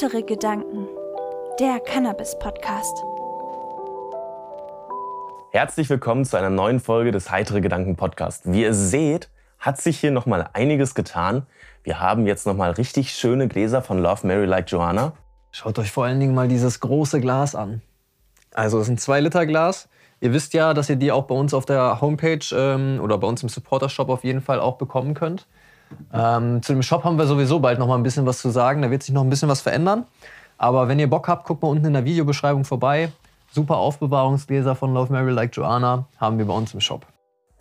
Heitere Gedanken, der Cannabis-Podcast. Herzlich willkommen zu einer neuen Folge des Heitere Gedanken Podcast. Wie ihr seht, hat sich hier nochmal einiges getan. Wir haben jetzt nochmal richtig schöne Gläser von Love Mary Like Joanna. Schaut euch vor allen Dingen mal dieses große Glas an. Also es ist ein 2-Liter-Glas. Ihr wisst ja, dass ihr die auch bei uns auf der Homepage ähm, oder bei uns im Supporter-Shop auf jeden Fall auch bekommen könnt. Ähm, zu dem Shop haben wir sowieso bald noch mal ein bisschen was zu sagen. Da wird sich noch ein bisschen was verändern. Aber wenn ihr Bock habt, guckt mal unten in der Videobeschreibung vorbei. Super Aufbewahrungsgläser von Love Mary Like Joanna haben wir bei uns im Shop.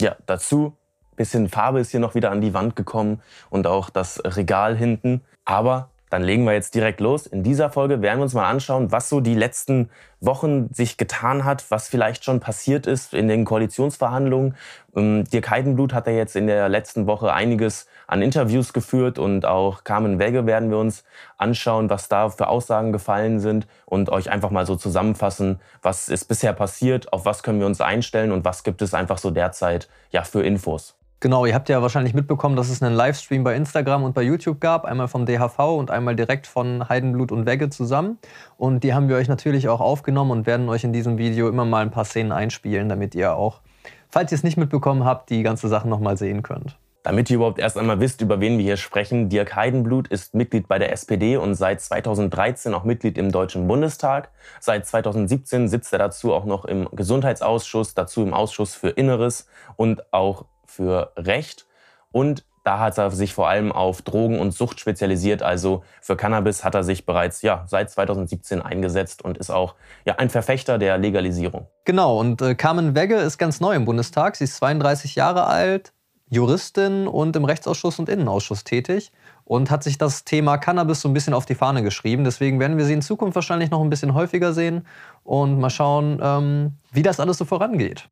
Ja, dazu bisschen Farbe ist hier noch wieder an die Wand gekommen und auch das Regal hinten. Aber dann legen wir jetzt direkt los. In dieser Folge werden wir uns mal anschauen, was so die letzten Wochen sich getan hat, was vielleicht schon passiert ist in den Koalitionsverhandlungen. Ähm, Dirk Heidenblut hat ja jetzt in der letzten Woche einiges an Interviews geführt und auch Carmen Wegge werden wir uns anschauen, was da für Aussagen gefallen sind und euch einfach mal so zusammenfassen, was ist bisher passiert, auf was können wir uns einstellen und was gibt es einfach so derzeit ja, für Infos. Genau, ihr habt ja wahrscheinlich mitbekommen, dass es einen Livestream bei Instagram und bei YouTube gab, einmal vom DHV und einmal direkt von Heidenblut und Wegge zusammen. Und die haben wir euch natürlich auch aufgenommen und werden euch in diesem Video immer mal ein paar Szenen einspielen, damit ihr auch, falls ihr es nicht mitbekommen habt, die ganze Sache nochmal sehen könnt. Damit ihr überhaupt erst einmal wisst, über wen wir hier sprechen, Dirk Heidenblut ist Mitglied bei der SPD und seit 2013 auch Mitglied im Deutschen Bundestag. Seit 2017 sitzt er dazu auch noch im Gesundheitsausschuss, dazu im Ausschuss für Inneres und auch für Recht. Und da hat er sich vor allem auf Drogen und Sucht spezialisiert. Also für Cannabis hat er sich bereits ja, seit 2017 eingesetzt und ist auch ja, ein Verfechter der Legalisierung. Genau, und äh, Carmen Wegge ist ganz neu im Bundestag. Sie ist 32 Jahre alt, Juristin und im Rechtsausschuss und Innenausschuss tätig und hat sich das Thema Cannabis so ein bisschen auf die Fahne geschrieben. Deswegen werden wir sie in Zukunft wahrscheinlich noch ein bisschen häufiger sehen und mal schauen, ähm, wie das alles so vorangeht.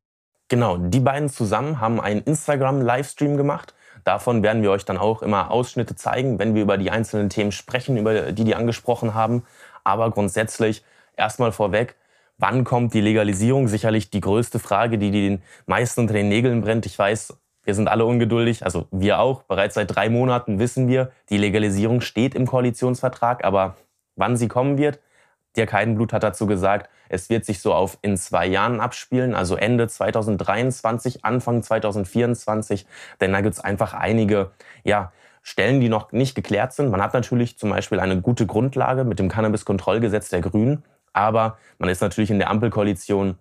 Genau, die beiden zusammen haben einen Instagram-Livestream gemacht. Davon werden wir euch dann auch immer Ausschnitte zeigen, wenn wir über die einzelnen Themen sprechen, über die die angesprochen haben. Aber grundsätzlich erstmal vorweg, wann kommt die Legalisierung? Sicherlich die größte Frage, die den meisten unter den Nägeln brennt. Ich weiß, wir sind alle ungeduldig, also wir auch. Bereits seit drei Monaten wissen wir, die Legalisierung steht im Koalitionsvertrag, aber wann sie kommen wird, Dirk Heidenblut hat dazu gesagt, es wird sich so auf in zwei Jahren abspielen, also Ende 2023, Anfang 2024, denn da gibt es einfach einige ja, Stellen, die noch nicht geklärt sind. Man hat natürlich zum Beispiel eine gute Grundlage mit dem Cannabiskontrollgesetz der Grünen, aber man ist natürlich in der Ampelkoalition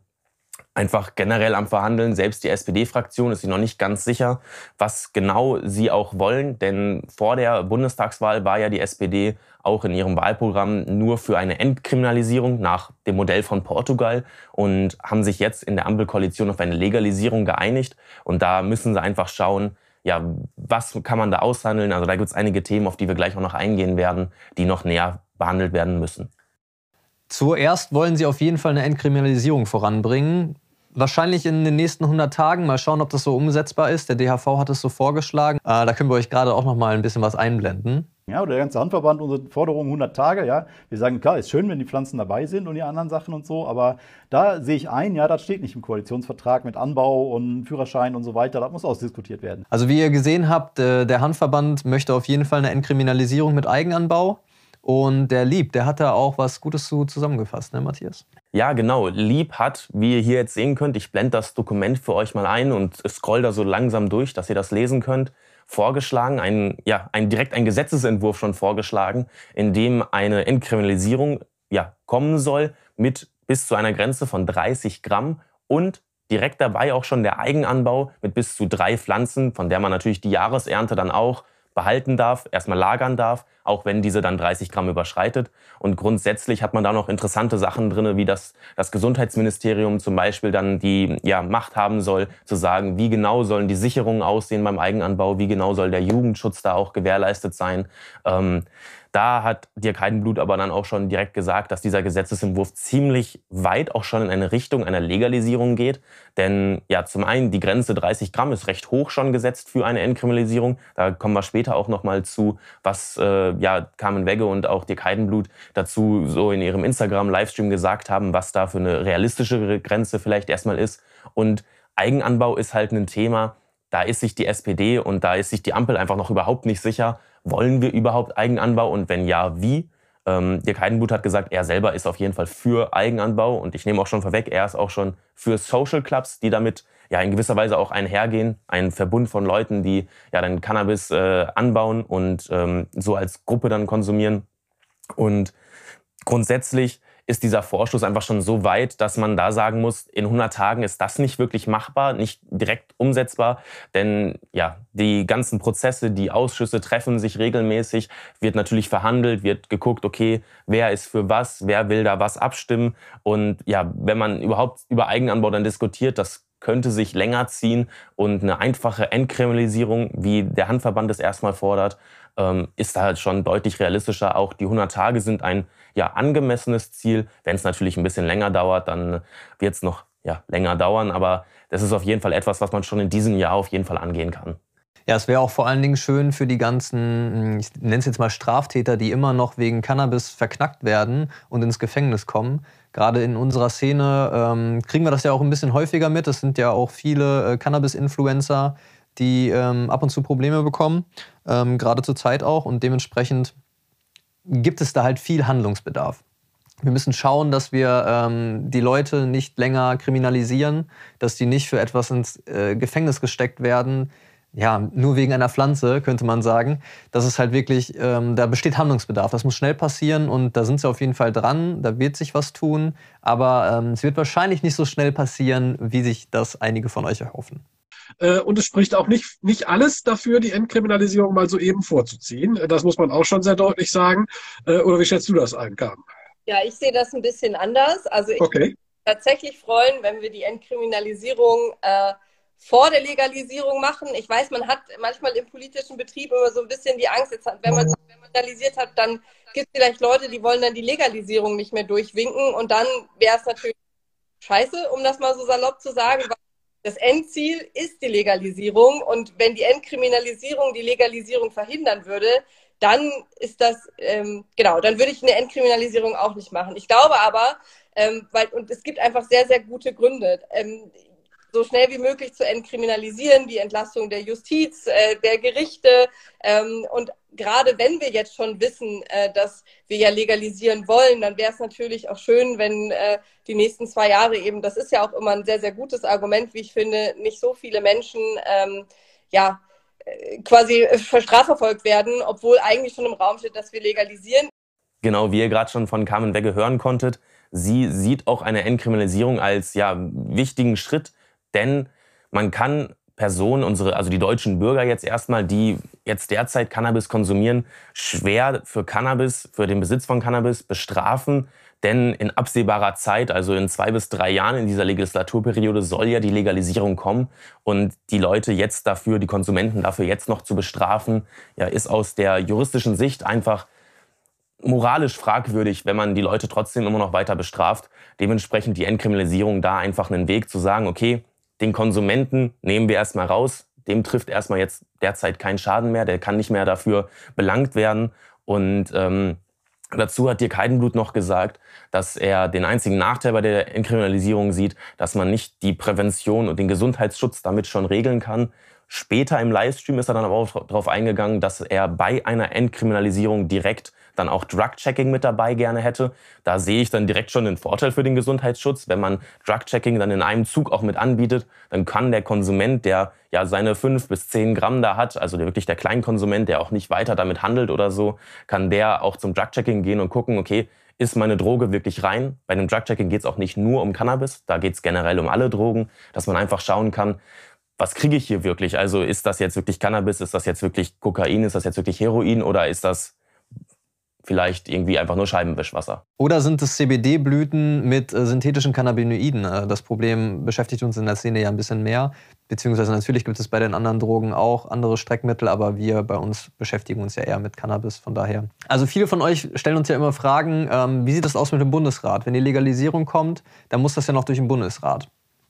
einfach generell am Verhandeln. Selbst die SPD-Fraktion ist sich noch nicht ganz sicher, was genau sie auch wollen. Denn vor der Bundestagswahl war ja die SPD auch in ihrem Wahlprogramm nur für eine Entkriminalisierung nach dem Modell von Portugal und haben sich jetzt in der Ampelkoalition auf eine Legalisierung geeinigt. Und da müssen sie einfach schauen, ja, was kann man da aushandeln? Also da gibt es einige Themen, auf die wir gleich auch noch eingehen werden, die noch näher behandelt werden müssen. Zuerst wollen sie auf jeden Fall eine Entkriminalisierung voranbringen. Wahrscheinlich in den nächsten 100 Tagen. Mal schauen, ob das so umsetzbar ist. Der DHV hat es so vorgeschlagen. Äh, da können wir euch gerade auch noch mal ein bisschen was einblenden. Ja, der ganze Handverband, unsere Forderung 100 Tage, ja. Wir sagen, klar, ist schön, wenn die Pflanzen dabei sind und die anderen Sachen und so, aber da sehe ich ein, ja, das steht nicht im Koalitionsvertrag mit Anbau und Führerschein und so weiter, das muss ausdiskutiert werden. Also wie ihr gesehen habt, äh, der Handverband möchte auf jeden Fall eine Entkriminalisierung mit Eigenanbau. Und der Lieb, der hat da auch was Gutes zu zusammengefasst, ne, Matthias? Ja, genau. Lieb hat, wie ihr hier jetzt sehen könnt, ich blende das Dokument für euch mal ein und scroll da so langsam durch, dass ihr das lesen könnt, vorgeschlagen, ein, ja, ein, direkt ein Gesetzesentwurf schon vorgeschlagen, in dem eine Entkriminalisierung ja, kommen soll mit bis zu einer Grenze von 30 Gramm und direkt dabei auch schon der Eigenanbau mit bis zu drei Pflanzen, von der man natürlich die Jahresernte dann auch behalten darf, erstmal lagern darf, auch wenn diese dann 30 Gramm überschreitet. Und grundsätzlich hat man da noch interessante Sachen drin, wie das, das Gesundheitsministerium zum Beispiel dann die ja, Macht haben soll, zu sagen, wie genau sollen die Sicherungen aussehen beim Eigenanbau, wie genau soll der Jugendschutz da auch gewährleistet sein. Ähm, da hat Dirk Heidenblut aber dann auch schon direkt gesagt, dass dieser Gesetzesentwurf ziemlich weit auch schon in eine Richtung einer Legalisierung geht. Denn ja, zum einen die Grenze 30 Gramm ist recht hoch schon gesetzt für eine Entkriminalisierung. Da kommen wir später auch nochmal zu, was äh, ja Carmen Wegge und auch Dirk Heidenblut dazu so in ihrem Instagram-Livestream gesagt haben, was da für eine realistische Grenze vielleicht erstmal ist. Und Eigenanbau ist halt ein Thema, da ist sich die SPD und da ist sich die Ampel einfach noch überhaupt nicht sicher, wollen wir überhaupt Eigenanbau und wenn ja, wie? Ähm, Dirk Heidenblut hat gesagt, er selber ist auf jeden Fall für Eigenanbau und ich nehme auch schon vorweg, er ist auch schon für Social Clubs, die damit ja in gewisser Weise auch einhergehen. Ein Verbund von Leuten, die ja dann Cannabis äh, anbauen und ähm, so als Gruppe dann konsumieren. Und grundsätzlich ist dieser Vorstoß einfach schon so weit, dass man da sagen muss, in 100 Tagen ist das nicht wirklich machbar, nicht direkt umsetzbar, denn ja, die ganzen Prozesse, die Ausschüsse treffen sich regelmäßig, wird natürlich verhandelt, wird geguckt, okay, wer ist für was, wer will da was abstimmen und ja, wenn man überhaupt über Eigenanbau dann diskutiert, das könnte sich länger ziehen und eine einfache Entkriminalisierung, wie der Handverband es erstmal fordert, ähm, ist da halt schon deutlich realistischer. Auch die 100 Tage sind ein ja, angemessenes Ziel. Wenn es natürlich ein bisschen länger dauert, dann wird es noch ja, länger dauern. Aber das ist auf jeden Fall etwas, was man schon in diesem Jahr auf jeden Fall angehen kann. Ja, es wäre auch vor allen Dingen schön für die ganzen, ich nenne es jetzt mal Straftäter, die immer noch wegen Cannabis verknackt werden und ins Gefängnis kommen. Gerade in unserer Szene ähm, kriegen wir das ja auch ein bisschen häufiger mit. Es sind ja auch viele äh, Cannabis-Influencer, die ähm, ab und zu Probleme bekommen, ähm, gerade zur Zeit auch. Und dementsprechend gibt es da halt viel Handlungsbedarf. Wir müssen schauen, dass wir ähm, die Leute nicht länger kriminalisieren, dass die nicht für etwas ins äh, Gefängnis gesteckt werden, ja, nur wegen einer Pflanze, könnte man sagen. Das ist halt wirklich, ähm, da besteht Handlungsbedarf. Das muss schnell passieren und da sind sie auf jeden Fall dran. Da wird sich was tun. Aber ähm, es wird wahrscheinlich nicht so schnell passieren, wie sich das einige von euch erhoffen. Äh, und es spricht auch nicht, nicht alles dafür, die Entkriminalisierung mal so eben vorzuziehen. Äh, das muss man auch schon sehr deutlich sagen. Äh, oder wie schätzt du das ein, Carmen? Ja, ich sehe das ein bisschen anders. Also ich okay. würde tatsächlich freuen, wenn wir die Entkriminalisierung äh, vor der Legalisierung machen. Ich weiß, man hat manchmal im politischen Betrieb immer so ein bisschen die Angst, jetzt, wenn man es legalisiert hat, dann gibt es vielleicht Leute, die wollen dann die Legalisierung nicht mehr durchwinken und dann wäre es natürlich scheiße, um das mal so salopp zu sagen, weil das Endziel ist die Legalisierung und wenn die Entkriminalisierung die Legalisierung verhindern würde, dann ist das, ähm, genau, dann würde ich eine Entkriminalisierung auch nicht machen. Ich glaube aber, ähm, weil, und es gibt einfach sehr, sehr gute Gründe. Ähm, so schnell wie möglich zu entkriminalisieren, die Entlastung der Justiz, äh, der Gerichte. Ähm, und gerade wenn wir jetzt schon wissen, äh, dass wir ja legalisieren wollen, dann wäre es natürlich auch schön, wenn äh, die nächsten zwei Jahre eben, das ist ja auch immer ein sehr, sehr gutes Argument, wie ich finde, nicht so viele Menschen ähm, ja äh, quasi strafverfolgt werden, obwohl eigentlich schon im Raum steht, dass wir legalisieren. Genau, wie ihr gerade schon von Carmen Wegge hören konntet, sie sieht auch eine Entkriminalisierung als ja, wichtigen Schritt denn man kann Personen, unsere, also die deutschen Bürger jetzt erstmal, die jetzt derzeit Cannabis konsumieren, schwer für Cannabis, für den Besitz von Cannabis bestrafen. Denn in absehbarer Zeit, also in zwei bis drei Jahren in dieser Legislaturperiode, soll ja die Legalisierung kommen. Und die Leute jetzt dafür, die Konsumenten dafür jetzt noch zu bestrafen, ja, ist aus der juristischen Sicht einfach moralisch fragwürdig, wenn man die Leute trotzdem immer noch weiter bestraft. Dementsprechend die Entkriminalisierung da einfach einen Weg zu sagen, okay, den Konsumenten nehmen wir erstmal raus. Dem trifft erstmal jetzt derzeit keinen Schaden mehr. Der kann nicht mehr dafür belangt werden. Und ähm, dazu hat Dirk Heidenblut noch gesagt, dass er den einzigen Nachteil bei der Entkriminalisierung sieht, dass man nicht die Prävention und den Gesundheitsschutz damit schon regeln kann. Später im Livestream ist er dann aber auch darauf eingegangen, dass er bei einer Entkriminalisierung direkt dann auch Drug-Checking mit dabei gerne hätte. Da sehe ich dann direkt schon den Vorteil für den Gesundheitsschutz. Wenn man Drug-Checking dann in einem Zug auch mit anbietet, dann kann der Konsument, der ja seine fünf bis zehn Gramm da hat, also wirklich der Kleinkonsument, der auch nicht weiter damit handelt oder so, kann der auch zum Drug-Checking gehen und gucken, okay, ist meine Droge wirklich rein? Bei einem Drug-Checking geht es auch nicht nur um Cannabis, da geht es generell um alle Drogen, dass man einfach schauen kann, was kriege ich hier wirklich? Also ist das jetzt wirklich Cannabis? Ist das jetzt wirklich Kokain? Ist das jetzt wirklich Heroin? Oder ist das vielleicht irgendwie einfach nur Scheibenwischwasser. Oder sind es CBD-Blüten mit äh, synthetischen Cannabinoiden? Äh, das Problem beschäftigt uns in der Szene ja ein bisschen mehr. Beziehungsweise natürlich gibt es bei den anderen Drogen auch andere Streckmittel, aber wir bei uns beschäftigen uns ja eher mit Cannabis, von daher. Also viele von euch stellen uns ja immer Fragen, ähm, wie sieht das aus mit dem Bundesrat? Wenn die Legalisierung kommt, dann muss das ja noch durch den Bundesrat.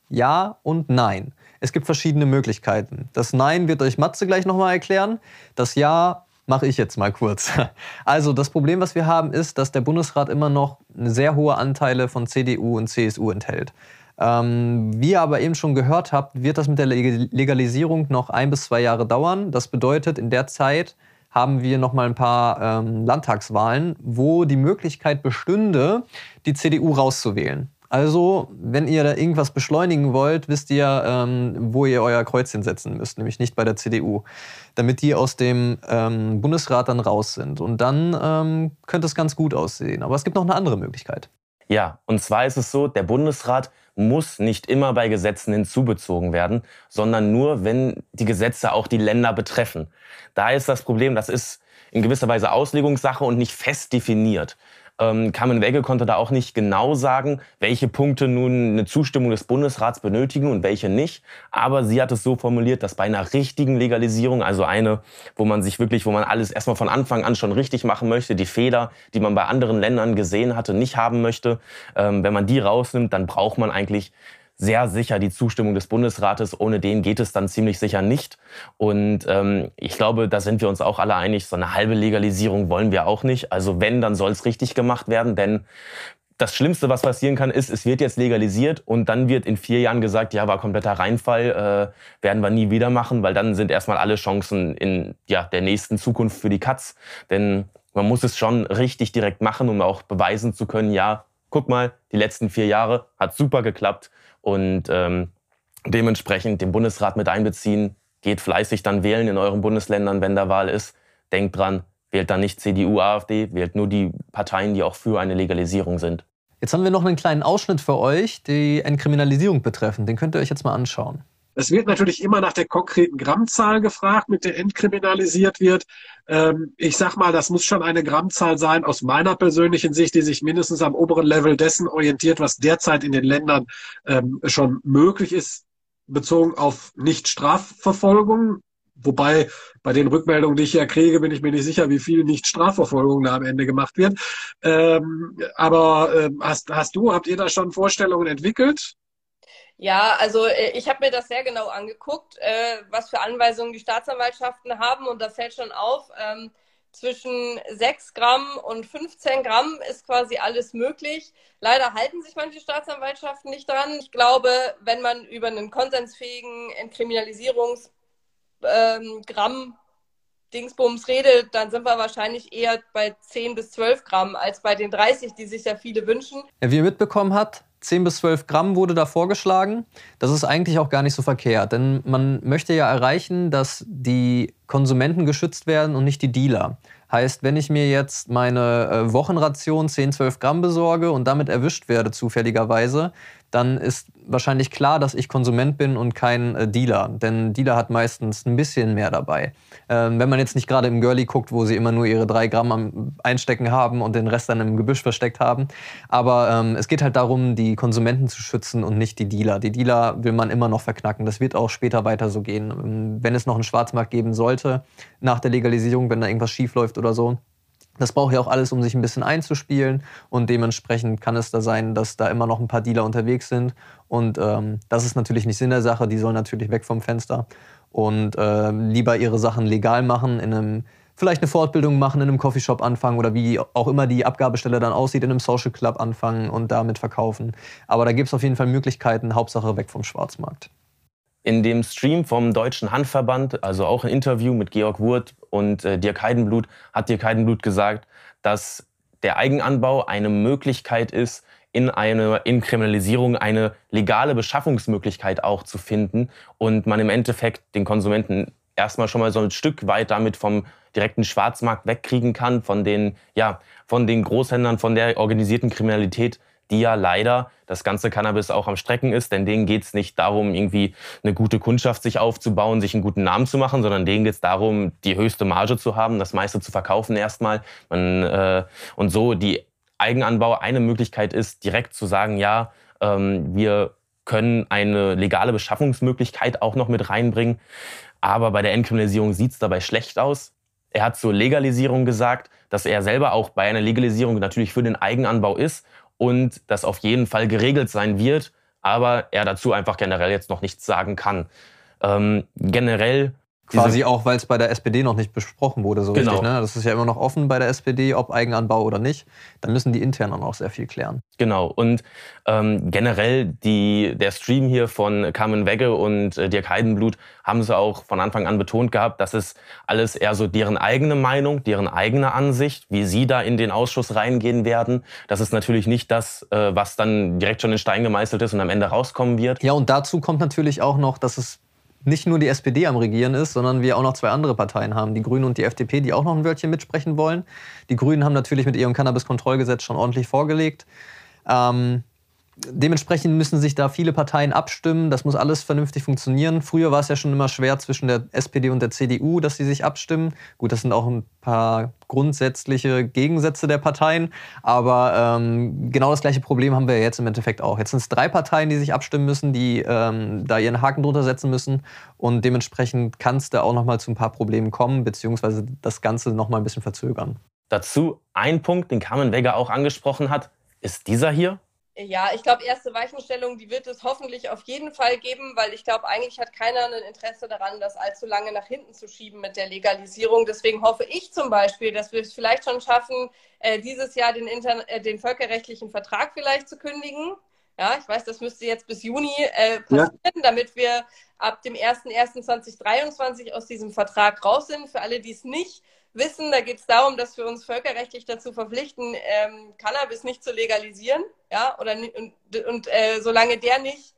Ja und nein. Es gibt verschiedene Möglichkeiten. Das Nein wird euch Matze gleich nochmal erklären. Das Ja mache ich jetzt mal kurz. Also das Problem, was wir haben, ist, dass der Bundesrat immer noch sehr hohe Anteile von CDU und CSU enthält. Ähm, wie ihr aber eben schon gehört habt, wird das mit der Legalisierung noch ein bis zwei Jahre dauern. Das bedeutet, in der Zeit haben wir noch mal ein paar ähm, Landtagswahlen, wo die Möglichkeit bestünde, die CDU rauszuwählen. Also, wenn ihr da irgendwas beschleunigen wollt, wisst ihr, ähm, wo ihr euer Kreuzchen setzen müsst, nämlich nicht bei der CDU, damit die aus dem ähm, Bundesrat dann raus sind. Und dann ähm, könnte es ganz gut aussehen. Aber es gibt noch eine andere Möglichkeit. Ja, und zwar ist es so, der Bundesrat muss nicht immer bei Gesetzen hinzubezogen werden, sondern nur, wenn die Gesetze auch die Länder betreffen. Da ist das Problem, das ist in gewisser Weise Auslegungssache und nicht fest definiert. Ähm, Carmen Wegge konnte da auch nicht genau sagen, welche Punkte nun eine Zustimmung des Bundesrats benötigen und welche nicht. Aber sie hat es so formuliert, dass bei einer richtigen Legalisierung, also eine, wo man sich wirklich, wo man alles erstmal von Anfang an schon richtig machen möchte, die Fehler, die man bei anderen Ländern gesehen hatte, nicht haben möchte, ähm, wenn man die rausnimmt, dann braucht man eigentlich sehr sicher die Zustimmung des Bundesrates. Ohne den geht es dann ziemlich sicher nicht. Und ähm, ich glaube, da sind wir uns auch alle einig, so eine halbe Legalisierung wollen wir auch nicht. Also wenn, dann soll es richtig gemacht werden, denn das Schlimmste, was passieren kann, ist, es wird jetzt legalisiert und dann wird in vier Jahren gesagt, ja, war kompletter Reinfall, äh, werden wir nie wieder machen, weil dann sind erstmal alle Chancen in ja, der nächsten Zukunft für die Katz. Denn man muss es schon richtig direkt machen, um auch beweisen zu können, ja, guck mal, die letzten vier Jahre hat super geklappt und ähm, dementsprechend den Bundesrat mit einbeziehen. Geht fleißig dann wählen in euren Bundesländern, wenn da Wahl ist. Denkt dran, wählt dann nicht CDU, AfD, wählt nur die Parteien, die auch für eine Legalisierung sind. Jetzt haben wir noch einen kleinen Ausschnitt für euch, die Entkriminalisierung betreffen. Den könnt ihr euch jetzt mal anschauen. Es wird natürlich immer nach der konkreten Grammzahl gefragt, mit der entkriminalisiert wird. Ähm, ich sag mal, das muss schon eine Grammzahl sein aus meiner persönlichen Sicht, die sich mindestens am oberen Level dessen orientiert, was derzeit in den Ländern ähm, schon möglich ist, bezogen auf Nicht-Strafverfolgung. Wobei bei den Rückmeldungen, die ich ja kriege, bin ich mir nicht sicher, wie viel Nicht-Strafverfolgung da am Ende gemacht wird. Ähm, aber äh, hast, hast du, habt ihr da schon Vorstellungen entwickelt? Ja, also äh, ich habe mir das sehr genau angeguckt, äh, was für Anweisungen die Staatsanwaltschaften haben und da fällt schon auf, ähm, zwischen 6 Gramm und 15 Gramm ist quasi alles möglich. Leider halten sich manche Staatsanwaltschaften nicht dran. Ich glaube, wenn man über einen konsensfähigen Entkriminalisierungsgramm ähm, Dingsbums redet, dann sind wir wahrscheinlich eher bei 10 bis 12 Gramm als bei den 30, die sich ja viele wünschen. Wie ihr mitbekommen habt, 10 bis 12 Gramm wurde da vorgeschlagen. Das ist eigentlich auch gar nicht so verkehrt, denn man möchte ja erreichen, dass die Konsumenten geschützt werden und nicht die Dealer. Heißt, wenn ich mir jetzt meine äh, Wochenration 10, 12 Gramm besorge und damit erwischt werde zufälligerweise, dann ist wahrscheinlich klar, dass ich Konsument bin und kein äh, Dealer. Denn Dealer hat meistens ein bisschen mehr dabei. Ähm, wenn man jetzt nicht gerade im Girlie guckt, wo sie immer nur ihre drei Gramm am Einstecken haben und den Rest dann im Gebüsch versteckt haben. Aber ähm, es geht halt darum, die Konsumenten zu schützen und nicht die Dealer. Die Dealer will man immer noch verknacken. Das wird auch später weiter so gehen. Ähm, wenn es noch einen Schwarzmarkt geben sollte, nach der Legalisierung, wenn da irgendwas schief läuft oder so, das braucht ja auch alles, um sich ein bisschen einzuspielen. Und dementsprechend kann es da sein, dass da immer noch ein paar Dealer unterwegs sind. Und ähm, das ist natürlich nicht Sinn der Sache. Die sollen natürlich weg vom Fenster und äh, lieber ihre Sachen legal machen, in einem, vielleicht eine Fortbildung machen, in einem Coffeeshop anfangen oder wie auch immer die Abgabestelle dann aussieht, in einem Social Club anfangen und damit verkaufen. Aber da gibt es auf jeden Fall Möglichkeiten, Hauptsache weg vom Schwarzmarkt. In dem Stream vom Deutschen Handverband, also auch ein Interview mit Georg Wurth und äh, Dirk Heidenblut, hat Dirk Heidenblut gesagt, dass der Eigenanbau eine Möglichkeit ist, in eine in Kriminalisierung eine legale Beschaffungsmöglichkeit auch zu finden und man im Endeffekt den Konsumenten erstmal schon mal so ein Stück weit damit vom direkten Schwarzmarkt wegkriegen kann, von den, ja, von den Großhändlern, von der organisierten Kriminalität, die ja leider das ganze Cannabis auch am Strecken ist, denn denen geht es nicht darum, irgendwie eine gute Kundschaft sich aufzubauen, sich einen guten Namen zu machen, sondern denen geht es darum, die höchste Marge zu haben, das meiste zu verkaufen erstmal. Man, äh, und so die Eigenanbau eine Möglichkeit ist, direkt zu sagen, ja, ähm, wir können eine legale Beschaffungsmöglichkeit auch noch mit reinbringen. Aber bei der Entkriminalisierung sieht es dabei schlecht aus. Er hat zur Legalisierung gesagt, dass er selber auch bei einer Legalisierung natürlich für den Eigenanbau ist und das auf jeden Fall geregelt sein wird, aber er dazu einfach generell jetzt noch nichts sagen kann. Ähm, generell Quasi auch, weil es bei der SPD noch nicht besprochen wurde, so Genau. richtig. Ne? Das ist ja immer noch offen bei der SPD, ob Eigenanbau oder nicht. Dann müssen die intern auch sehr viel klären. Genau. Und ähm, generell die, der Stream hier von Carmen Wegge und äh, Dirk Heidenblut haben sie auch von Anfang an betont gehabt, dass es alles eher so deren eigene Meinung, deren eigene Ansicht, wie sie da in den Ausschuss reingehen werden. Das ist natürlich nicht das, äh, was dann direkt schon in Stein gemeißelt ist und am Ende rauskommen wird. Ja, und dazu kommt natürlich auch noch, dass es nicht nur die SPD am Regieren ist, sondern wir auch noch zwei andere Parteien haben, die Grünen und die FDP, die auch noch ein Wörtchen mitsprechen wollen. Die Grünen haben natürlich mit ihrem Cannabis-Kontrollgesetz schon ordentlich vorgelegt. Ähm, dementsprechend müssen sich da viele Parteien abstimmen. Das muss alles vernünftig funktionieren. Früher war es ja schon immer schwer zwischen der SPD und der CDU, dass sie sich abstimmen. Gut, das sind auch ein paar grundsätzliche Gegensätze der Parteien. Aber ähm, genau das gleiche Problem haben wir jetzt im Endeffekt auch. Jetzt sind es drei Parteien, die sich abstimmen müssen, die ähm, da ihren Haken drunter setzen müssen. Und dementsprechend kann es da auch noch mal zu ein paar Problemen kommen, beziehungsweise das Ganze noch mal ein bisschen verzögern. Dazu ein Punkt, den Carmen Wegge auch angesprochen hat, ist dieser hier. Ja, ich glaube, erste Weichenstellung, die wird es hoffentlich auf jeden Fall geben, weil ich glaube, eigentlich hat keiner ein Interesse daran, das allzu lange nach hinten zu schieben mit der Legalisierung. Deswegen hoffe ich zum Beispiel, dass wir es vielleicht schon schaffen, äh, dieses Jahr den, Inter äh, den völkerrechtlichen Vertrag vielleicht zu kündigen. Ja, ich weiß, das müsste jetzt bis Juni äh, passieren, ja. damit wir ab dem 01.01.2023 aus diesem Vertrag raus sind. Für alle, die es nicht wissen, da geht es darum, dass wir uns völkerrechtlich dazu verpflichten, ähm, Cannabis nicht zu legalisieren. Ja, oder und, und äh, solange der nicht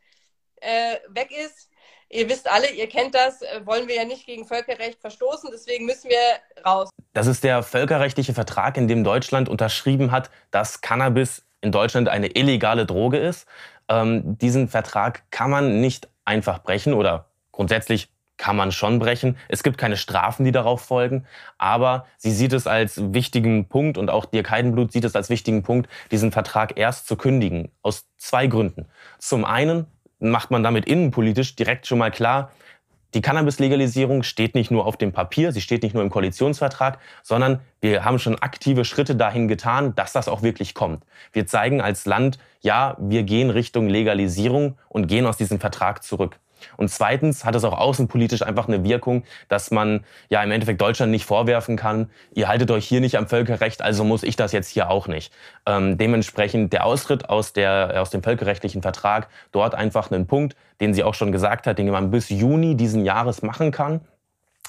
äh, weg ist, ihr wisst alle, ihr kennt das, äh, wollen wir ja nicht gegen Völkerrecht verstoßen, deswegen müssen wir raus. Das ist der völkerrechtliche Vertrag, in dem Deutschland unterschrieben hat, dass Cannabis in Deutschland eine illegale Droge ist. Ähm, diesen Vertrag kann man nicht einfach brechen oder grundsätzlich kann man schon brechen. Es gibt keine Strafen, die darauf folgen, aber sie sieht es als wichtigen Punkt und auch Dirk Heidenblut sieht es als wichtigen Punkt, diesen Vertrag erst zu kündigen. Aus zwei Gründen. Zum einen macht man damit innenpolitisch direkt schon mal klar, die Cannabis-Legalisierung steht nicht nur auf dem Papier, sie steht nicht nur im Koalitionsvertrag, sondern wir haben schon aktive Schritte dahin getan, dass das auch wirklich kommt. Wir zeigen als Land, ja, wir gehen Richtung Legalisierung und gehen aus diesem Vertrag zurück. Und zweitens hat es auch außenpolitisch einfach eine Wirkung, dass man ja im Endeffekt Deutschland nicht vorwerfen kann, ihr haltet euch hier nicht am Völkerrecht, also muss ich das jetzt hier auch nicht. Ähm, dementsprechend der Austritt aus, der, aus dem völkerrechtlichen Vertrag, dort einfach einen Punkt, den sie auch schon gesagt hat, den man bis Juni diesen Jahres machen kann,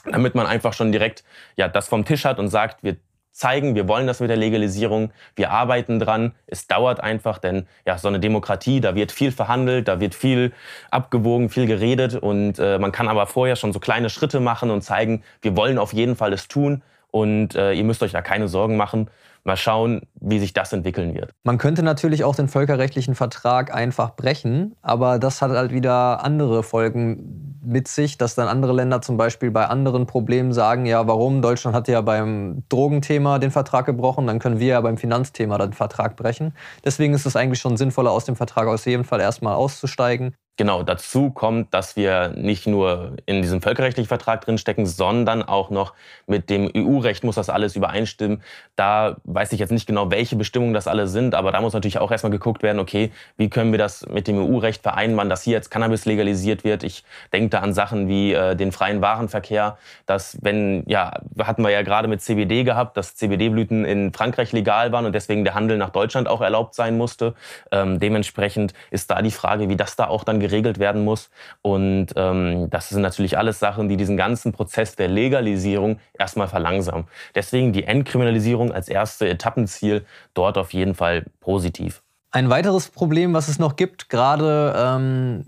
damit man einfach schon direkt ja, das vom Tisch hat und sagt, wir zeigen, wir wollen das mit der Legalisierung, wir arbeiten dran. Es dauert einfach, denn ja, so eine Demokratie, da wird viel verhandelt, da wird viel abgewogen, viel geredet und äh, man kann aber vorher schon so kleine Schritte machen und zeigen, wir wollen auf jeden Fall es tun und äh, ihr müsst euch da keine Sorgen machen. Mal schauen, wie sich das entwickeln wird. Man könnte natürlich auch den völkerrechtlichen Vertrag einfach brechen, aber das hat halt wieder andere Folgen mit sich, dass dann andere Länder zum Beispiel bei anderen Problemen sagen, ja, warum? Deutschland hat ja beim Drogenthema den Vertrag gebrochen, dann können wir ja beim Finanzthema den Vertrag brechen. Deswegen ist es eigentlich schon sinnvoller, aus dem Vertrag aus jeden Fall erstmal auszusteigen. Genau, dazu kommt, dass wir nicht nur in diesem völkerrechtlichen Vertrag drinstecken, sondern auch noch mit dem EU-Recht muss das alles übereinstimmen. Da weiß ich jetzt nicht genau, welche Bestimmungen das alle sind, aber da muss natürlich auch erstmal geguckt werden, okay, wie können wir das mit dem EU-Recht vereinbaren, dass hier jetzt Cannabis legalisiert wird. Ich denke da an Sachen wie äh, den freien Warenverkehr, dass wenn, ja, hatten wir ja gerade mit CBD gehabt, dass CBD-Blüten in Frankreich legal waren und deswegen der Handel nach Deutschland auch erlaubt sein musste. Ähm, dementsprechend ist da die Frage, wie das da auch dann geregelt werden muss. Und ähm, das sind natürlich alles Sachen, die diesen ganzen Prozess der Legalisierung erstmal verlangsamen. Deswegen die Entkriminalisierung als erste Etappenziel dort auf jeden Fall positiv. Ein weiteres Problem, was es noch gibt, gerade ähm,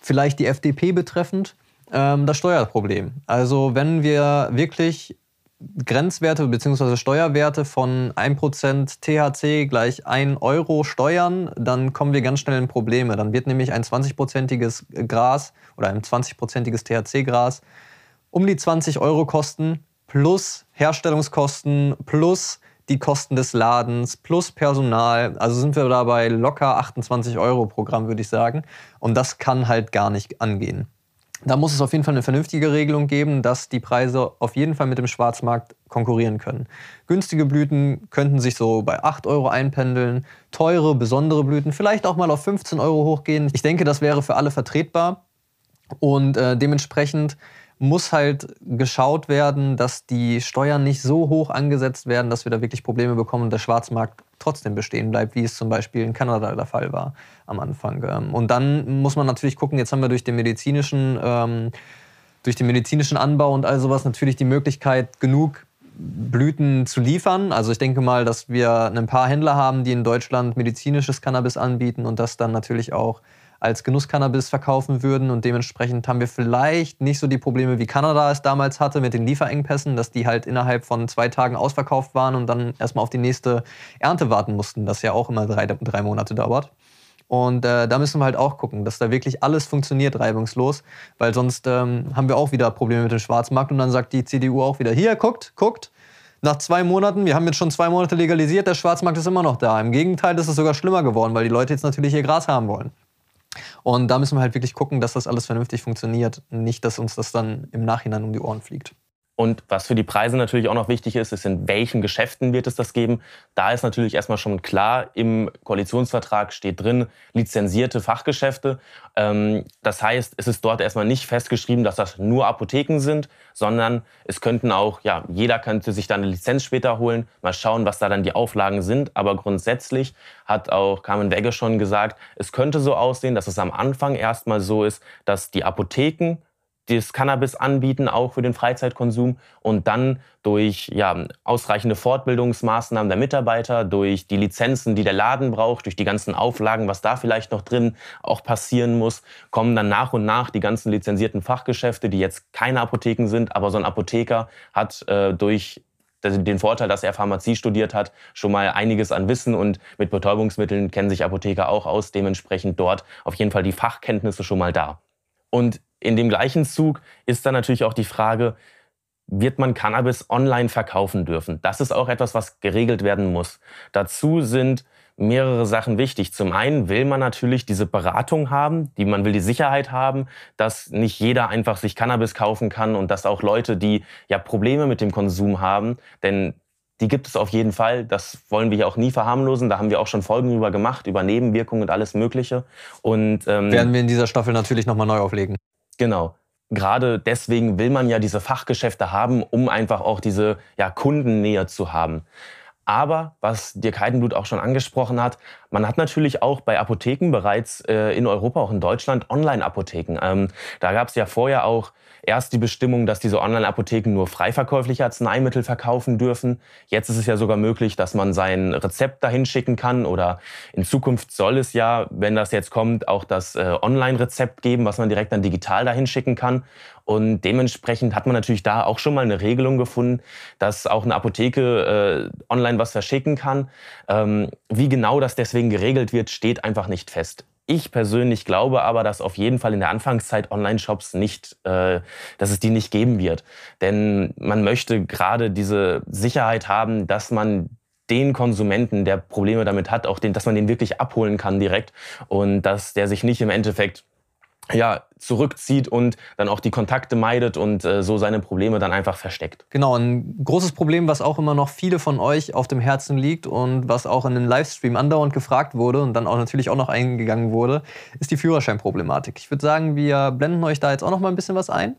vielleicht die FDP betreffend, ähm, das Steuerproblem. Also wenn wir wirklich Grenzwerte bzw. Steuerwerte von 1% THC gleich 1 Euro steuern, dann kommen wir ganz schnell in Probleme. Dann wird nämlich ein 20-prozentiges Gras oder ein 20-prozentiges THC-Gras um die 20 Euro kosten, plus Herstellungskosten, plus die Kosten des Ladens, plus Personal. Also sind wir dabei locker 28 Euro pro Gramm, würde ich sagen. Und das kann halt gar nicht angehen. Da muss es auf jeden Fall eine vernünftige Regelung geben, dass die Preise auf jeden Fall mit dem Schwarzmarkt konkurrieren können. Günstige Blüten könnten sich so bei 8 Euro einpendeln, teure, besondere Blüten vielleicht auch mal auf 15 Euro hochgehen. Ich denke, das wäre für alle vertretbar und äh, dementsprechend muss halt geschaut werden, dass die Steuern nicht so hoch angesetzt werden, dass wir da wirklich Probleme bekommen und der Schwarzmarkt trotzdem bestehen bleibt, wie es zum Beispiel in Kanada der Fall war am Anfang. Ähm, und dann muss man natürlich gucken, jetzt haben wir durch den medizinischen, ähm, durch den medizinischen Anbau und all sowas natürlich die Möglichkeit, genug Blüten zu liefern. Also ich denke mal, dass wir ein paar Händler haben, die in Deutschland medizinisches Cannabis anbieten und das dann natürlich auch als Genusscannabis verkaufen würden. Und dementsprechend haben wir vielleicht nicht so die Probleme, wie Kanada es damals hatte mit den Lieferengpässen, dass die halt innerhalb von zwei Tagen ausverkauft waren und dann erstmal auf die nächste Ernte warten mussten, das ja auch immer drei, drei Monate dauert. Und äh, da müssen wir halt auch gucken, dass da wirklich alles funktioniert reibungslos, weil sonst ähm, haben wir auch wieder Probleme mit dem Schwarzmarkt und dann sagt die CDU auch wieder, hier, guckt, guckt, nach zwei Monaten, wir haben jetzt schon zwei Monate legalisiert, der Schwarzmarkt ist immer noch da. Im Gegenteil, das ist sogar schlimmer geworden, weil die Leute jetzt natürlich ihr Gras haben wollen. Und da müssen wir halt wirklich gucken, dass das alles vernünftig funktioniert. Nicht, dass uns das dann im Nachhinein um die Ohren fliegt. Und was für die Preise natürlich auch noch wichtig ist, ist, in welchen Geschäften wird es das geben. Da ist natürlich erstmal schon klar, im Koalitionsvertrag steht drin, lizenzierte Fachgeschäfte. Ähm, das heißt, es ist dort erstmal nicht festgeschrieben, dass das nur Apotheken sind, sondern es könnten auch, ja, jeder könnte sich da eine Lizenz später holen, mal schauen, was da dann die Auflagen sind. Aber grundsätzlich hat auch Carmen Wegge schon gesagt, es könnte so aussehen, dass es am Anfang erstmal so ist, dass die Apotheken das Cannabis anbieten, auch für den Freizeitkonsum und dann durch ja, ausreichende Fortbildungsmaßnahmen der Mitarbeiter, durch die Lizenzen, die der Laden braucht, durch die ganzen Auflagen, was da vielleicht noch drin auch passieren muss, kommen dann nach und nach die ganzen lizenzierten Fachgeschäfte, die jetzt keine Apotheken sind, aber so ein Apotheker hat äh, durch den Vorteil, dass er Pharmazie studiert hat, schon mal einiges an Wissen und mit Betäubungsmitteln kennen sich Apotheker auch aus, dementsprechend dort auf jeden Fall die Fachkenntnisse schon mal da. Und in dem gleichen Zug ist dann natürlich auch die Frage, wird man Cannabis online verkaufen dürfen? Das ist auch etwas, was geregelt werden muss. Dazu sind mehrere Sachen wichtig. Zum einen will man natürlich diese Beratung haben, die man will die Sicherheit haben, dass nicht jeder einfach sich Cannabis kaufen kann und dass auch Leute, die ja Probleme mit dem Konsum haben, denn die gibt es auf jeden Fall. Das wollen wir ja auch nie verharmlosen. Da haben wir auch schon Folgen drüber gemacht, über Nebenwirkungen und alles Mögliche. Und ähm, werden wir in dieser Staffel natürlich nochmal neu auflegen. Genau. Gerade deswegen will man ja diese Fachgeschäfte haben, um einfach auch diese ja, Kundennähe zu haben. Aber, was Dirk Heidenblut auch schon angesprochen hat, man hat natürlich auch bei Apotheken bereits äh, in Europa, auch in Deutschland, Online-Apotheken. Ähm, da gab es ja vorher auch erst die Bestimmung, dass diese Online-Apotheken nur freiverkäufliche Arzneimittel verkaufen dürfen. Jetzt ist es ja sogar möglich, dass man sein Rezept dahin schicken kann oder in Zukunft soll es ja, wenn das jetzt kommt, auch das äh, Online-Rezept geben, was man direkt dann digital dahin schicken kann. Und dementsprechend hat man natürlich da auch schon mal eine Regelung gefunden, dass auch eine Apotheke äh, online was verschicken kann. Ähm, wie genau das deswegen geregelt wird, steht einfach nicht fest. Ich persönlich glaube aber, dass auf jeden Fall in der Anfangszeit Online-Shops nicht, äh, dass es die nicht geben wird. Denn man möchte gerade diese Sicherheit haben, dass man den Konsumenten, der Probleme damit hat, auch den, dass man den wirklich abholen kann direkt und dass der sich nicht im Endeffekt ja, zurückzieht und dann auch die Kontakte meidet und äh, so seine Probleme dann einfach versteckt. Genau, ein großes Problem, was auch immer noch viele von euch auf dem Herzen liegt und was auch in den Livestream andauernd gefragt wurde und dann auch natürlich auch noch eingegangen wurde, ist die Führerscheinproblematik. Ich würde sagen, wir blenden euch da jetzt auch noch mal ein bisschen was ein.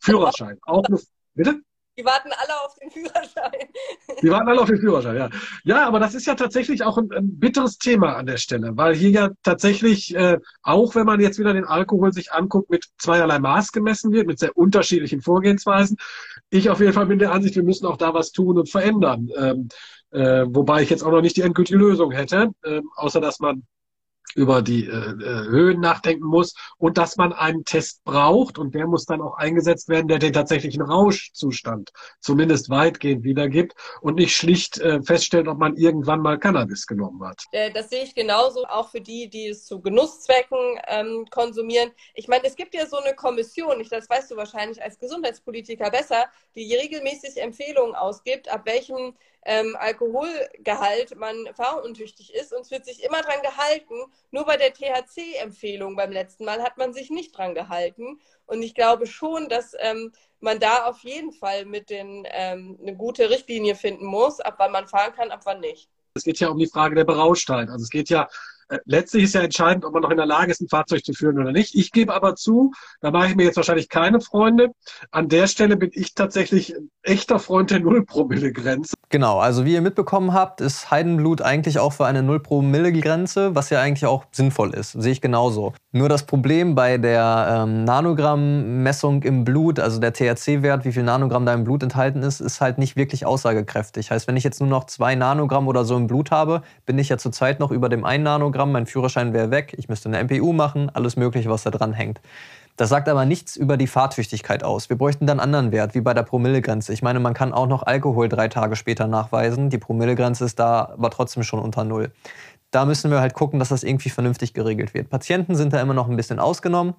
Führerschein, auch eine, bitte? Die warten alle auf den Führerschein. Die warten alle auf den Führerschein, ja. Ja, aber das ist ja tatsächlich auch ein, ein bitteres Thema an der Stelle, weil hier ja tatsächlich, äh, auch wenn man jetzt wieder den Alkohol sich anguckt, mit zweierlei Maß gemessen wird, mit sehr unterschiedlichen Vorgehensweisen. Ich auf jeden Fall bin der Ansicht, wir müssen auch da was tun und verändern. Ähm, äh, wobei ich jetzt auch noch nicht die endgültige Lösung hätte, äh, außer dass man über die äh, äh, Höhen nachdenken muss und dass man einen Test braucht und der muss dann auch eingesetzt werden, der den tatsächlichen Rauschzustand zumindest weitgehend wiedergibt und nicht schlicht äh, feststellt, ob man irgendwann mal Cannabis genommen hat. Äh, das sehe ich genauso, auch für die, die es zu Genusszwecken ähm, konsumieren. Ich meine, es gibt ja so eine Kommission, ich, das weißt du wahrscheinlich als Gesundheitspolitiker besser, die regelmäßig Empfehlungen ausgibt, ab welchem ähm, Alkoholgehalt man fahruntüchtig ist. Und es wird sich immer dran gehalten. Nur bei der THC-Empfehlung beim letzten Mal hat man sich nicht dran gehalten. Und ich glaube schon, dass ähm, man da auf jeden Fall mit den ähm, eine gute Richtlinie finden muss, ab wann man fahren kann, ab wann nicht. Es geht ja um die Frage der Berauschtheit. Also es geht ja letztlich ist ja entscheidend, ob man noch in der Lage ist, ein Fahrzeug zu führen oder nicht. Ich gebe aber zu, da mache ich mir jetzt wahrscheinlich keine Freunde. An der Stelle bin ich tatsächlich ein echter Freund der Null-Promille-Grenze. Genau, also wie ihr mitbekommen habt, ist Heidenblut eigentlich auch für eine Null-Promille-Grenze, was ja eigentlich auch sinnvoll ist. Sehe ich genauso. Nur das Problem bei der ähm, Nanogramm-Messung im Blut, also der THC-Wert, wie viel Nanogramm da im Blut enthalten ist, ist halt nicht wirklich aussagekräftig. Heißt, wenn ich jetzt nur noch zwei Nanogramm oder so im Blut habe, bin ich ja zurzeit noch über dem 1 Nanogramm, mein Führerschein wäre weg, ich müsste eine MPU machen, alles Mögliche, was da dran hängt. Das sagt aber nichts über die Fahrtüchtigkeit aus. Wir bräuchten dann anderen Wert, wie bei der Promillegrenze. Ich meine, man kann auch noch Alkohol drei Tage später nachweisen. Die Promillegrenze ist da aber trotzdem schon unter Null. Da müssen wir halt gucken, dass das irgendwie vernünftig geregelt wird. Patienten sind da immer noch ein bisschen ausgenommen.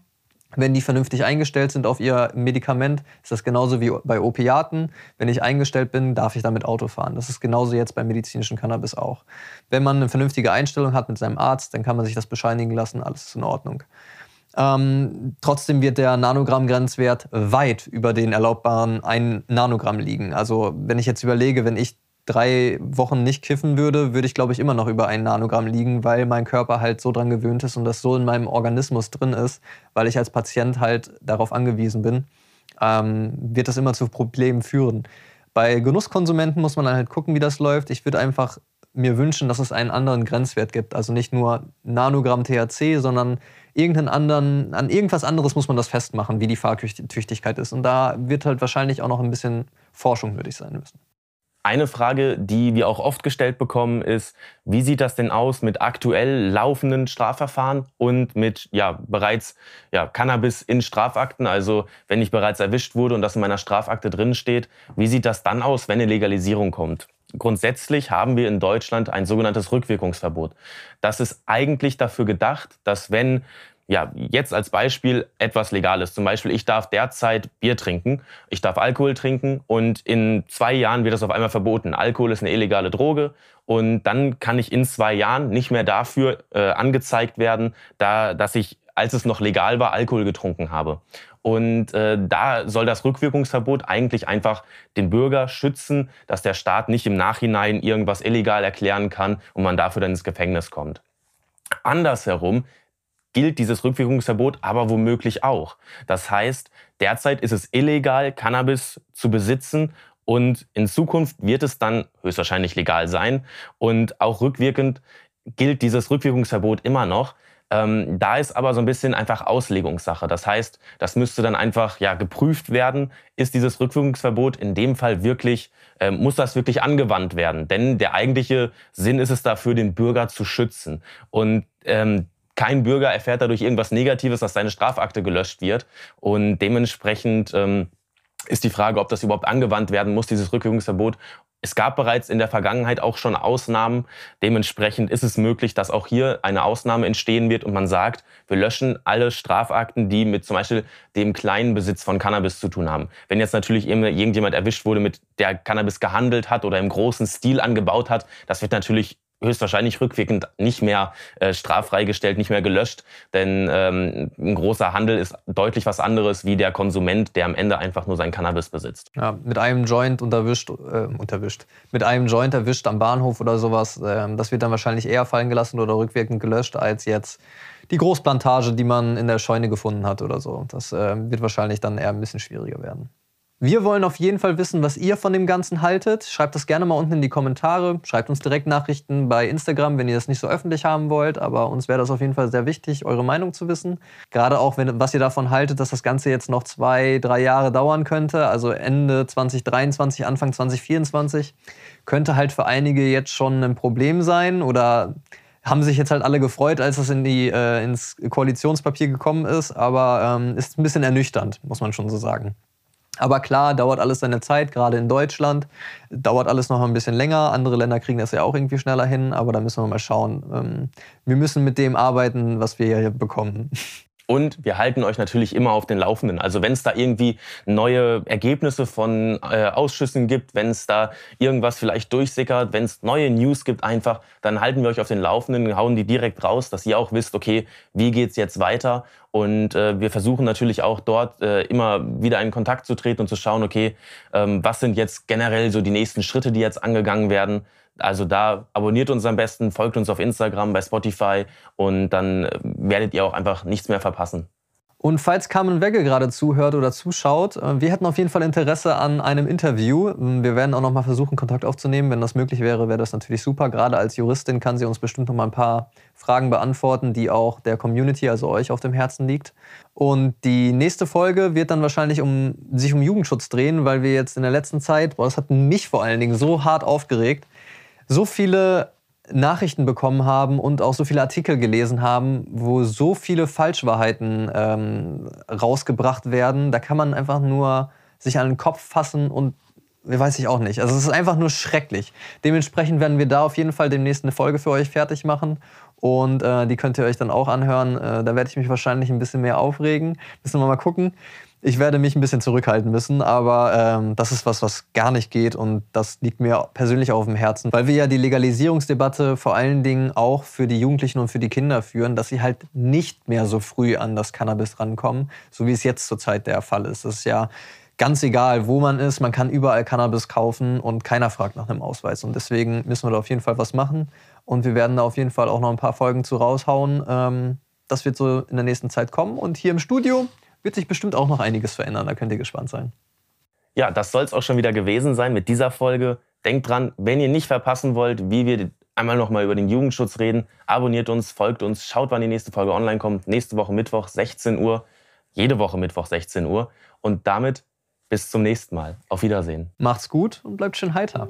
Wenn die vernünftig eingestellt sind auf ihr Medikament, ist das genauso wie bei Opiaten. Wenn ich eingestellt bin, darf ich damit Auto fahren. Das ist genauso jetzt beim medizinischen Cannabis auch. Wenn man eine vernünftige Einstellung hat mit seinem Arzt, dann kann man sich das bescheinigen lassen, alles ist in Ordnung. Ähm, trotzdem wird der Nanogramm-Grenzwert weit über den erlaubbaren 1 Nanogramm liegen. Also wenn ich jetzt überlege, wenn ich drei Wochen nicht kiffen würde, würde ich, glaube ich, immer noch über ein Nanogramm liegen, weil mein Körper halt so dran gewöhnt ist und das so in meinem Organismus drin ist, weil ich als Patient halt darauf angewiesen bin, ähm, wird das immer zu Problemen führen. Bei Genusskonsumenten muss man halt gucken, wie das läuft. Ich würde einfach mir wünschen, dass es einen anderen Grenzwert gibt. Also nicht nur Nanogramm THC, sondern irgendeinen anderen, an irgendwas anderes muss man das festmachen, wie die Fahrtüchtigkeit ist. Und da wird halt wahrscheinlich auch noch ein bisschen Forschung nötig sein müssen. Eine Frage, die wir auch oft gestellt bekommen, ist, wie sieht das denn aus mit aktuell laufenden Strafverfahren und mit ja, bereits ja, Cannabis in Strafakten? Also wenn ich bereits erwischt wurde und das in meiner Strafakte drin steht, wie sieht das dann aus, wenn eine Legalisierung kommt? Grundsätzlich haben wir in Deutschland ein sogenanntes Rückwirkungsverbot. Das ist eigentlich dafür gedacht, dass wenn ja, jetzt als Beispiel etwas Legales. Zum Beispiel, ich darf derzeit Bier trinken, ich darf Alkohol trinken und in zwei Jahren wird das auf einmal verboten. Alkohol ist eine illegale Droge und dann kann ich in zwei Jahren nicht mehr dafür äh, angezeigt werden, da, dass ich, als es noch legal war, Alkohol getrunken habe. Und äh, da soll das Rückwirkungsverbot eigentlich einfach den Bürger schützen, dass der Staat nicht im Nachhinein irgendwas illegal erklären kann und man dafür dann ins Gefängnis kommt. Andersherum gilt dieses Rückwirkungsverbot aber womöglich auch. Das heißt, derzeit ist es illegal, Cannabis zu besitzen und in Zukunft wird es dann höchstwahrscheinlich legal sein. Und auch rückwirkend gilt dieses Rückwirkungsverbot immer noch. Ähm, da ist aber so ein bisschen einfach Auslegungssache. Das heißt, das müsste dann einfach ja geprüft werden. Ist dieses Rückwirkungsverbot in dem Fall wirklich, äh, muss das wirklich angewandt werden? Denn der eigentliche Sinn ist es dafür, den Bürger zu schützen. Und ähm, kein Bürger erfährt dadurch irgendwas Negatives, dass seine Strafakte gelöscht wird. Und dementsprechend ähm, ist die Frage, ob das überhaupt angewandt werden muss, dieses Rückwirkungsverbot, es gab bereits in der Vergangenheit auch schon Ausnahmen. Dementsprechend ist es möglich, dass auch hier eine Ausnahme entstehen wird und man sagt, wir löschen alle Strafakten, die mit zum Beispiel dem kleinen Besitz von Cannabis zu tun haben. Wenn jetzt natürlich irgendjemand erwischt wurde, mit der Cannabis gehandelt hat oder im großen Stil angebaut hat, das wird natürlich höchstwahrscheinlich rückwirkend nicht mehr äh, straffrei gestellt, nicht mehr gelöscht. Denn ähm, ein großer Handel ist deutlich was anderes wie der Konsument, der am Ende einfach nur sein Cannabis besitzt. Ja, mit einem Joint unterwischt, äh, unterwischt. Mit einem Joint erwischt am Bahnhof oder sowas, äh, das wird dann wahrscheinlich eher fallen gelassen oder rückwirkend gelöscht, als jetzt die Großplantage, die man in der Scheune gefunden hat oder so. Das äh, wird wahrscheinlich dann eher ein bisschen schwieriger werden. Wir wollen auf jeden Fall wissen, was ihr von dem Ganzen haltet. Schreibt das gerne mal unten in die Kommentare. Schreibt uns direkt Nachrichten bei Instagram, wenn ihr das nicht so öffentlich haben wollt. Aber uns wäre das auf jeden Fall sehr wichtig, eure Meinung zu wissen. Gerade auch, wenn, was ihr davon haltet, dass das Ganze jetzt noch zwei, drei Jahre dauern könnte. Also Ende 2023, Anfang 2024. Könnte halt für einige jetzt schon ein Problem sein oder haben sich jetzt halt alle gefreut, als das in die, äh, ins Koalitionspapier gekommen ist. Aber ähm, ist ein bisschen ernüchternd, muss man schon so sagen. Aber klar, dauert alles seine Zeit, gerade in Deutschland. Dauert alles noch ein bisschen länger. Andere Länder kriegen das ja auch irgendwie schneller hin, aber da müssen wir mal schauen. Ähm, wir müssen mit dem arbeiten, was wir hier bekommen. Und wir halten euch natürlich immer auf den Laufenden. Also wenn es da irgendwie neue Ergebnisse von äh, Ausschüssen gibt, wenn es da irgendwas vielleicht durchsickert, wenn es neue News gibt einfach, dann halten wir euch auf den Laufenden, hauen die direkt raus, dass ihr auch wisst, okay, wie geht's jetzt weiter? Und äh, wir versuchen natürlich auch dort äh, immer wieder in Kontakt zu treten und zu schauen, okay, ähm, was sind jetzt generell so die nächsten Schritte, die jetzt angegangen werden Also da abonniert uns am besten, folgt uns auf Instagram, bei Spotify und dann äh, werdet ihr auch einfach nichts mehr verpassen. Und falls Carmen Wegge gerade zuhört oder zuschaut, äh, wir hätten auf jeden Fall Interesse an einem Interview. Ähm, wir werden auch noch mal versuchen, Kontakt aufzunehmen. Wenn das möglich wäre, wäre das natürlich super. Gerade als Juristin kann sie uns bestimmt noch mal ein paar Fragen beantworten, die auch der Community, also euch, auf dem Herzen liegt. Und die nächste Folge wird dann wahrscheinlich um, sich um Jugendschutz drehen, weil wir jetzt in der letzten Zeit, boah, das hat mich vor allen Dingen so hart aufgeregt, so viele Nachrichten bekommen haben und auch so viele Artikel gelesen haben, wo so viele Falschwahrheiten ähm, rausgebracht werden. Da kann man einfach nur sich an den Kopf fassen und weiß ich auch nicht. Also es ist einfach nur schrecklich. Dementsprechend werden wir da auf jeden Fall demnächst eine Folge für euch fertig machen und äh, die könnt ihr euch dann auch anhören. Äh, da werde ich mich wahrscheinlich ein bisschen mehr aufregen. Müssen wir mal gucken. Ich werde mich ein bisschen zurückhalten müssen, aber ähm, das ist was, was gar nicht geht und das liegt mir persönlich auf dem Herzen, weil wir ja die Legalisierungsdebatte vor allen Dingen auch für die Jugendlichen und für die Kinder führen, dass sie halt nicht mehr so früh an das Cannabis rankommen, so wie es jetzt zurzeit der Fall ist. Das ist ja ganz egal, wo man ist, man kann überall Cannabis kaufen und keiner fragt nach einem Ausweis. Und deswegen müssen wir da auf jeden Fall was machen und wir werden da auf jeden Fall auch noch ein paar Folgen zu raushauen. Ähm, das wird so in der nächsten Zeit kommen und hier im Studio wird sich bestimmt auch noch einiges verändern. Da könnt ihr gespannt sein. Ja, das soll es auch schon wieder gewesen sein mit dieser Folge. Denkt dran, wenn ihr nicht verpassen wollt, wie wir einmal nochmal über den Jugendschutz reden, abonniert uns, folgt uns, schaut, wann die nächste Folge online kommt. Nächste Woche Mittwoch 16 Uhr. Jede Woche Mittwoch 16 Uhr. Und damit bis zum nächsten Mal. Auf Wiedersehen. Macht's gut und bleibt schön heiter.